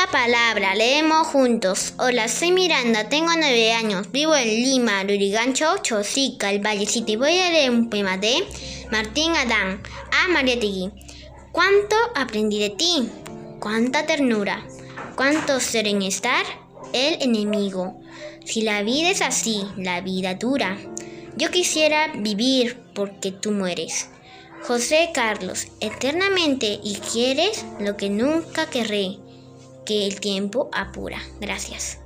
la palabra, leemos juntos. Hola, soy Miranda, tengo nueve años, vivo en Lima, Lurigancho, Chosica, el Vallecito y voy a leer un poema de Martín Adán a María Tegui. ¿Cuánto aprendí de ti? ¿Cuánta ternura? ¿Cuánto ser en estar? El enemigo. Si la vida es así, la vida dura. Yo quisiera vivir porque tú mueres. José Carlos, eternamente y quieres lo que nunca querré, que el tiempo apura. Gracias.